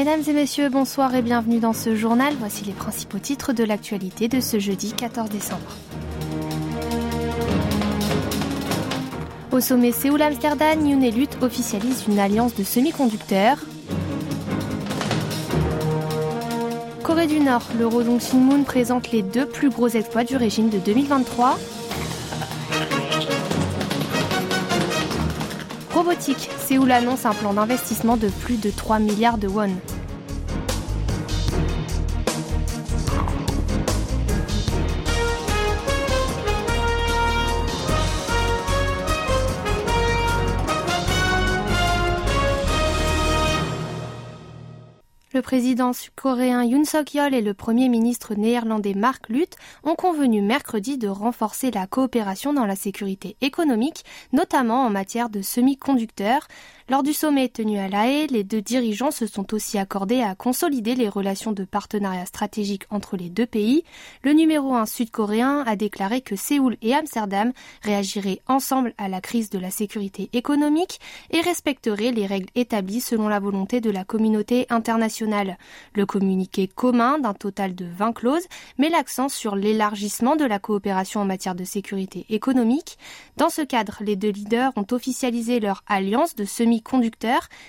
Mesdames et messieurs, bonsoir et bienvenue dans ce journal. Voici les principaux titres de l'actualité de ce jeudi 14 décembre. Au sommet Séoul-Amsterdam, Yoon et Lut officialise une alliance de semi-conducteurs. Corée du Nord, le Rodong Shinmun présente les deux plus gros exploits du régime de 2023. Robotique, Séoul annonce un plan d'investissement de plus de 3 milliards de won. Le président sud-coréen Yoon Suk-yeol et le premier ministre néerlandais Mark Rutte ont convenu mercredi de renforcer la coopération dans la sécurité économique, notamment en matière de semi-conducteurs. Lors du sommet tenu à La Haye, les deux dirigeants se sont aussi accordés à consolider les relations de partenariat stratégique entre les deux pays. Le numéro un sud-coréen a déclaré que Séoul et Amsterdam réagiraient ensemble à la crise de la sécurité économique et respecteraient les règles établies selon la volonté de la communauté internationale. Le communiqué commun d'un total de 20 clauses met l'accent sur l'élargissement de la coopération en matière de sécurité économique. Dans ce cadre, les deux leaders ont officialisé leur alliance de semi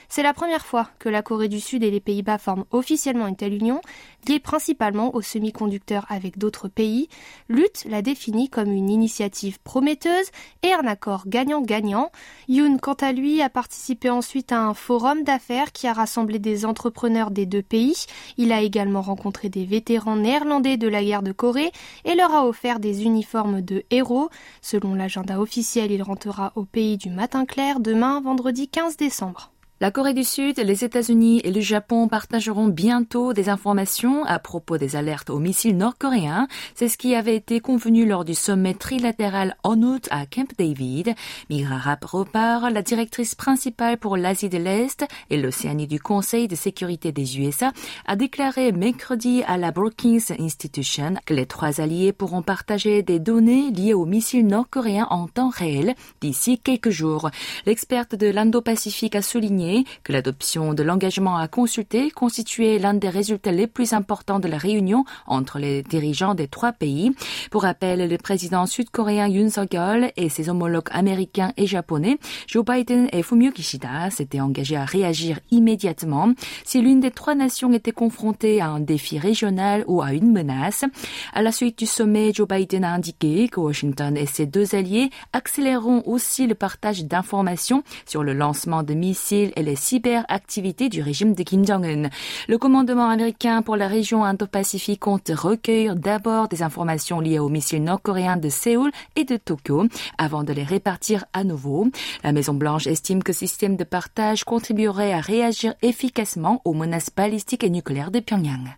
C'est la première fois que la Corée du Sud et les Pays-Bas forment officiellement une telle union, liée principalement aux semi-conducteurs avec d'autres pays. Lutte l'a définit comme une initiative prometteuse et un accord gagnant-gagnant. Yoon, quant à lui, a participé ensuite à un forum d'affaires qui a rassemblé des entrepreneurs des deux pays. Il a également rencontré des vétérans néerlandais de la guerre de Corée et leur a offert des uniformes de héros. Selon l'agenda officiel, il rentrera au pays du matin clair demain, vendredi 15 décembre. La Corée du Sud, les États-Unis et le Japon partageront bientôt des informations à propos des alertes aux missiles nord-coréens. C'est ce qui avait été convenu lors du sommet trilatéral en août à Camp David. Mira Rapp repart, la directrice principale pour l'Asie de l'Est et l'Océanie du Conseil de sécurité des USA, a déclaré mercredi à la Brookings Institution que les trois alliés pourront partager des données liées aux missiles nord-coréens en temps réel d'ici quelques jours. L'experte de l'Indo-Pacifique a souligné que l'adoption de l'engagement à consulter constituait l'un des résultats les plus importants de la réunion entre les dirigeants des trois pays. Pour rappel, le président sud-coréen Yoon Suk-yeol et ses homologues américains et japonais, Joe Biden et Fumio Kishida, s'étaient engagés à réagir immédiatement si l'une des trois nations était confrontée à un défi régional ou à une menace. À la suite du sommet, Joe Biden a indiqué que Washington et ses deux alliés accéléreront aussi le partage d'informations sur le lancement de missiles les cyberactivités du régime de Kim Jong-un. Le commandement américain pour la région Indo-Pacifique compte recueillir d'abord des informations liées aux missiles nord-coréens de Séoul et de Tokyo avant de les répartir à nouveau. La Maison-Blanche estime que ce système de partage contribuerait à réagir efficacement aux menaces balistiques et nucléaires de Pyongyang.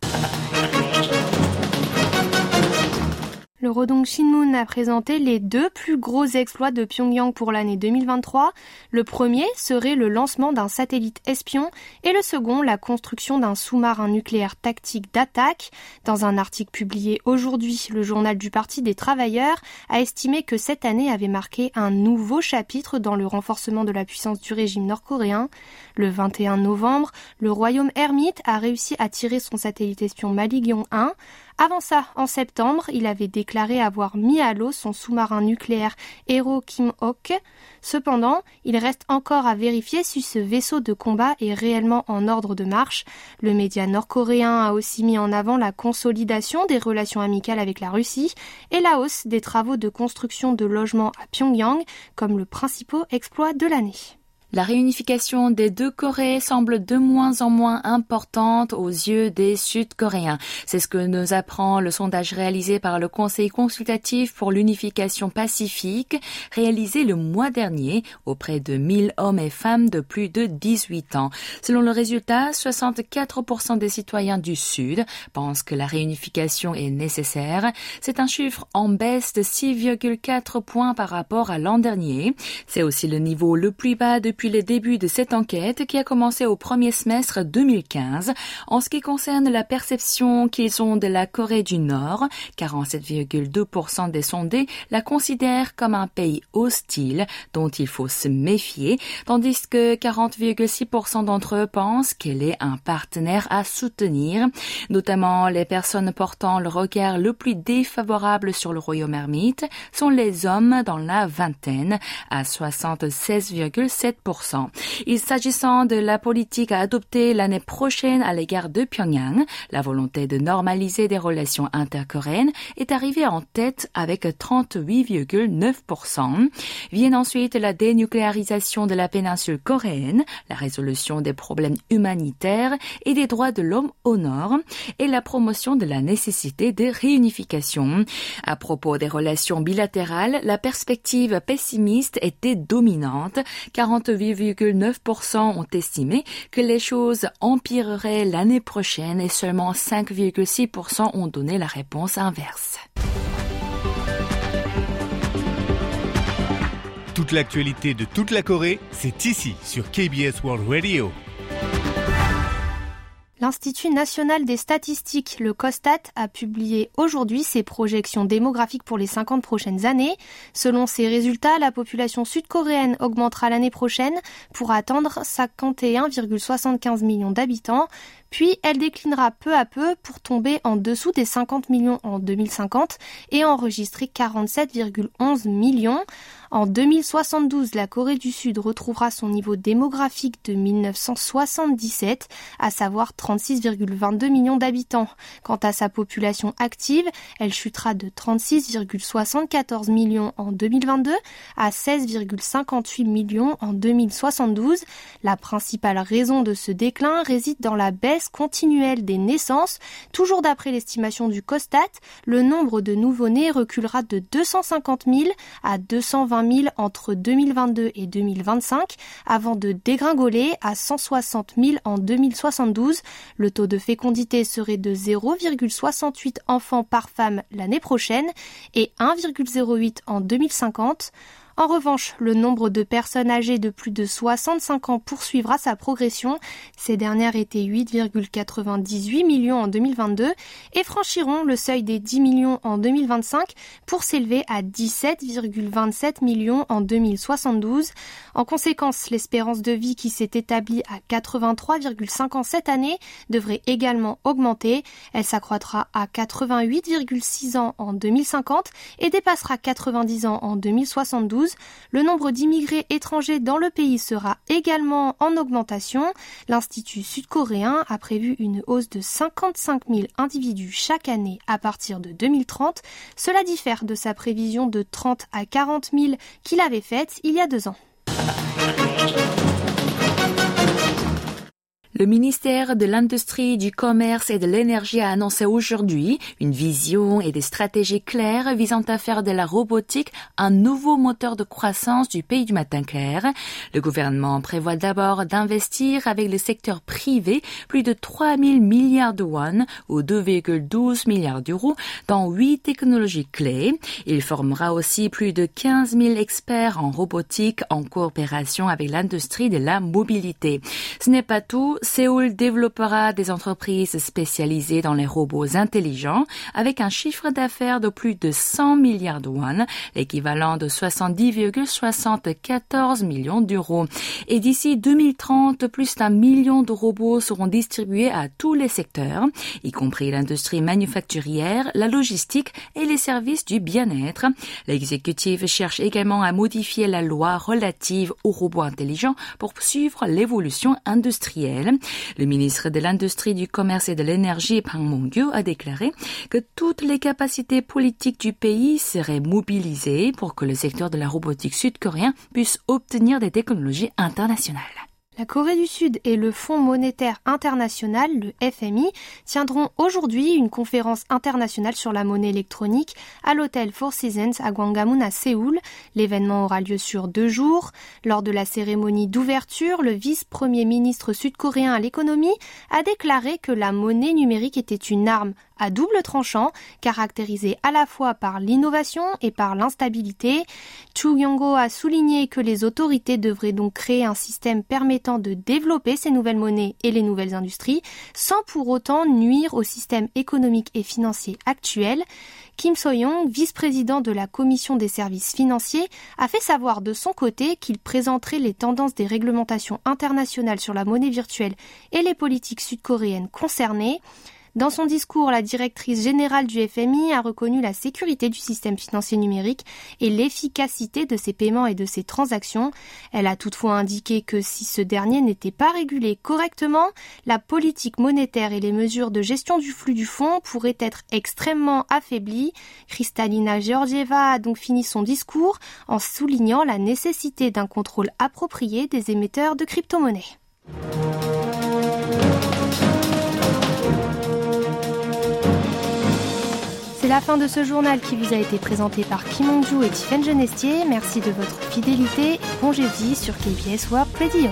Rodong Shinmun a présenté les deux plus gros exploits de Pyongyang pour l'année 2023. Le premier serait le lancement d'un satellite espion et le second la construction d'un sous-marin nucléaire tactique d'attaque. Dans un article publié aujourd'hui, le journal du Parti des travailleurs a estimé que cette année avait marqué un nouveau chapitre dans le renforcement de la puissance du régime nord-coréen. Le 21 novembre, le royaume ermite a réussi à tirer son satellite espion Maligion 1. Avant ça, en septembre, il avait déclaré avoir mis à l'eau son sous-marin nucléaire Hero Kim-ok. Cependant, il reste encore à vérifier si ce vaisseau de combat est réellement en ordre de marche. Le média nord-coréen a aussi mis en avant la consolidation des relations amicales avec la Russie et la hausse des travaux de construction de logements à Pyongyang comme le principal exploit de l'année. La réunification des deux Corées semble de moins en moins importante aux yeux des Sud-Coréens. C'est ce que nous apprend le sondage réalisé par le Conseil consultatif pour l'unification pacifique, réalisé le mois dernier auprès de 1000 hommes et femmes de plus de 18 ans. Selon le résultat, 64% des citoyens du Sud pensent que la réunification est nécessaire. C'est un chiffre en baisse de 6,4 points par rapport à l'an dernier. C'est aussi le niveau le plus bas depuis depuis le début de cette enquête qui a commencé au premier semestre 2015 en ce qui concerne la perception qu'ils ont de la Corée du Nord. 47,2% des sondés la considèrent comme un pays hostile dont il faut se méfier, tandis que 40,6% d'entre eux pensent qu'elle est un partenaire à soutenir, notamment les personnes portant le regard le plus défavorable sur le royaume ermite sont les hommes dans la vingtaine à 76,7%. Il s'agissant de la politique à adopter l'année prochaine à l'égard de Pyongyang, la volonté de normaliser des relations intercoréennes est arrivée en tête avec 38,9%. Viennent ensuite la dénucléarisation de la péninsule coréenne, la résolution des problèmes humanitaires et des droits de l'homme au nord et la promotion de la nécessité de réunification. À propos des relations bilatérales, la perspective pessimiste était dominante. 48,9% ont estimé que les choses empireraient l'année prochaine et seulement 5,6% ont donné la réponse inverse. Toute l'actualité de toute la Corée, c'est ici sur KBS World Radio. L'Institut national des statistiques, le COSTAT, a publié aujourd'hui ses projections démographiques pour les 50 prochaines années. Selon ces résultats, la population sud-coréenne augmentera l'année prochaine pour atteindre 51,75 millions d'habitants, puis elle déclinera peu à peu pour tomber en dessous des 50 millions en 2050 et enregistrer 47,11 millions. En 2072, la Corée du Sud retrouvera son niveau démographique de 1977, à savoir 36,22 millions d'habitants. Quant à sa population active, elle chutera de 36,74 millions en 2022 à 16,58 millions en 2072. La principale raison de ce déclin réside dans la baisse continuelle des naissances. Toujours d'après l'estimation du COSTAT, le nombre de nouveau-nés reculera de 250 000 à 220 000 entre 2022 et 2025 avant de dégringoler à 160 000 en 2072. Le taux de fécondité serait de 0,68 enfants par femme l'année prochaine et 1,08 en 2050. En revanche, le nombre de personnes âgées de plus de 65 ans poursuivra sa progression. Ces dernières étaient 8,98 millions en 2022 et franchiront le seuil des 10 millions en 2025 pour s'élever à 17,27 millions en 2072. En conséquence, l'espérance de vie qui s'est établie à 83,5 ans cette année devrait également augmenter. Elle s'accroîtra à 88,6 ans en 2050 et dépassera 90 ans en 2072 le nombre d'immigrés étrangers dans le pays sera également en augmentation. L'Institut sud-coréen a prévu une hausse de 55 000 individus chaque année à partir de 2030. Cela diffère de sa prévision de 30 à 40 000 qu'il avait faite il y a deux ans. Le ministère de l'Industrie, du Commerce et de l'Énergie a annoncé aujourd'hui une vision et des stratégies claires visant à faire de la robotique un nouveau moteur de croissance du pays du matin clair. Le gouvernement prévoit d'abord d'investir avec le secteur privé plus de 3 000 milliards de won ou 2,12 milliards d'euros dans huit technologies clés. Il formera aussi plus de 15 000 experts en robotique en coopération avec l'industrie de la mobilité. Ce n'est pas tout. Séoul développera des entreprises spécialisées dans les robots intelligents avec un chiffre d'affaires de plus de 100 milliards de won, l'équivalent de 70,74 millions d'euros. Et d'ici 2030, plus d'un million de robots seront distribués à tous les secteurs, y compris l'industrie manufacturière, la logistique et les services du bien-être. L'exécutif cherche également à modifier la loi relative aux robots intelligents pour suivre l'évolution industrielle. Le ministre de l'Industrie, du Commerce et de l'Énergie, Pang Mong-gyu, a déclaré que toutes les capacités politiques du pays seraient mobilisées pour que le secteur de la robotique sud-coréen puisse obtenir des technologies internationales. La Corée du Sud et le Fonds monétaire international, le FMI, tiendront aujourd'hui une conférence internationale sur la monnaie électronique à l'hôtel Four Seasons à Gwangamun à Séoul. L'événement aura lieu sur deux jours. Lors de la cérémonie d'ouverture, le vice-premier ministre sud-coréen à l'économie a déclaré que la monnaie numérique était une arme à double tranchant, caractérisé à la fois par l'innovation et par l'instabilité. Chu Yongo a souligné que les autorités devraient donc créer un système permettant de développer ces nouvelles monnaies et les nouvelles industries, sans pour autant nuire au système économique et financier actuel. Kim So-young, vice-président de la Commission des services financiers, a fait savoir de son côté qu'il présenterait les tendances des réglementations internationales sur la monnaie virtuelle et les politiques sud-coréennes concernées. Dans son discours, la directrice générale du FMI a reconnu la sécurité du système financier numérique et l'efficacité de ses paiements et de ses transactions. Elle a toutefois indiqué que si ce dernier n'était pas régulé correctement, la politique monétaire et les mesures de gestion du flux du fonds pourraient être extrêmement affaiblies. Kristalina Georgieva a donc fini son discours en soulignant la nécessité d'un contrôle approprié des émetteurs de crypto-monnaies. C'est la fin de ce journal qui vous a été présenté par Kim et Tiffen Genestier. Merci de votre fidélité et bon jeudi sur KBS World Radio.